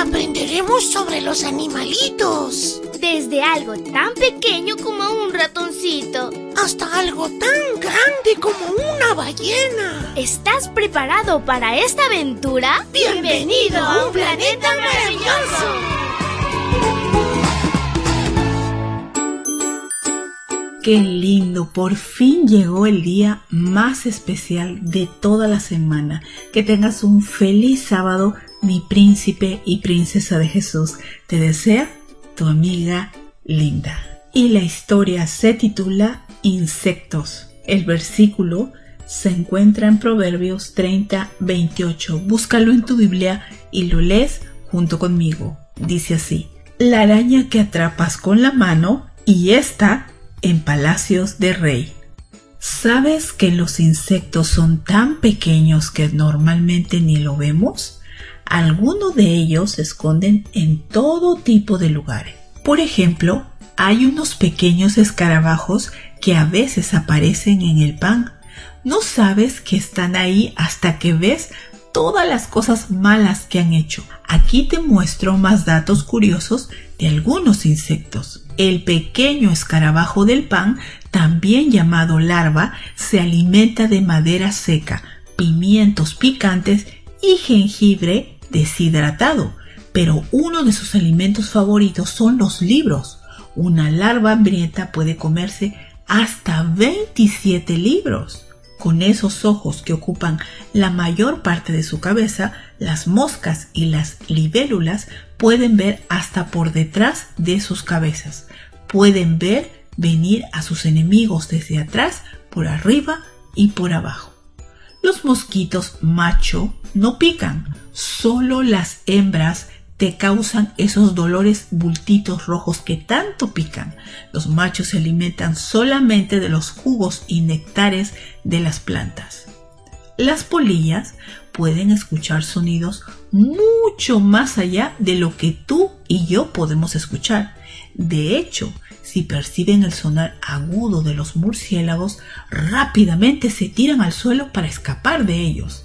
aprenderemos sobre los animalitos. Desde algo tan pequeño como un ratoncito. Hasta algo tan grande como una ballena. ¿Estás preparado para esta aventura? Bienvenido a un planeta Qué lindo, por fin llegó el día más especial de toda la semana. Que tengas un feliz sábado, mi príncipe y princesa de Jesús. Te desea tu amiga Linda. Y la historia se titula Insectos. El versículo se encuentra en Proverbios 30, 28. Búscalo en tu Biblia y lo lees junto conmigo. Dice así, la araña que atrapas con la mano y esta en palacios de rey. ¿Sabes que los insectos son tan pequeños que normalmente ni lo vemos? Algunos de ellos se esconden en todo tipo de lugares. Por ejemplo, hay unos pequeños escarabajos que a veces aparecen en el pan. No sabes que están ahí hasta que ves todas las cosas malas que han hecho. Aquí te muestro más datos curiosos de algunos insectos. El pequeño escarabajo del pan, también llamado larva, se alimenta de madera seca, pimientos picantes y jengibre deshidratado. Pero uno de sus alimentos favoritos son los libros. Una larva hambrienta puede comerse hasta 27 libros. Con esos ojos que ocupan la mayor parte de su cabeza, las moscas y las libélulas pueden ver hasta por detrás de sus cabezas. Pueden ver venir a sus enemigos desde atrás, por arriba y por abajo. Los mosquitos macho no pican, solo las hembras te causan esos dolores bultitos rojos que tanto pican. Los machos se alimentan solamente de los jugos y nectares de las plantas. Las polillas pueden escuchar sonidos mucho más allá de lo que tú y yo podemos escuchar. De hecho, si perciben el sonar agudo de los murciélagos, rápidamente se tiran al suelo para escapar de ellos.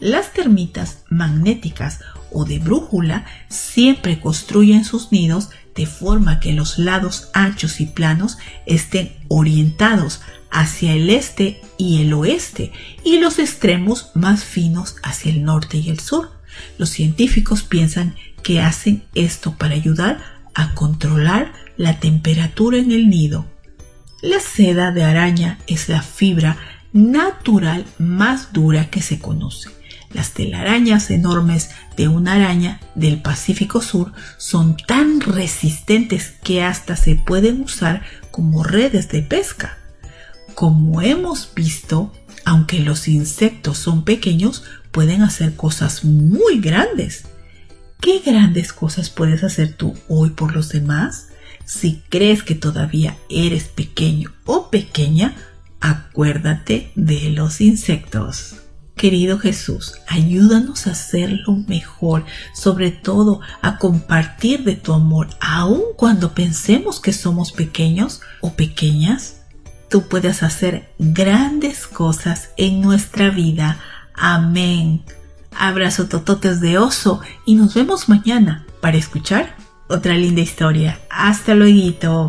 Las termitas magnéticas o de brújula siempre construyen sus nidos de forma que los lados anchos y planos estén orientados hacia el este y el oeste y los extremos más finos hacia el norte y el sur. Los científicos piensan que hacen esto para ayudar a controlar la temperatura en el nido. La seda de araña es la fibra natural más dura que se conoce. Las telarañas enormes de una araña del Pacífico Sur son tan resistentes que hasta se pueden usar como redes de pesca. Como hemos visto, aunque los insectos son pequeños, pueden hacer cosas muy grandes. ¿Qué grandes cosas puedes hacer tú hoy por los demás? Si crees que todavía eres pequeño o pequeña, acuérdate de los insectos. Querido Jesús, ayúdanos a hacerlo mejor, sobre todo a compartir de tu amor, aun cuando pensemos que somos pequeños o pequeñas. Tú puedes hacer grandes cosas en nuestra vida. Amén. Abrazo tototes de oso y nos vemos mañana para escuchar otra linda historia. Hasta luego.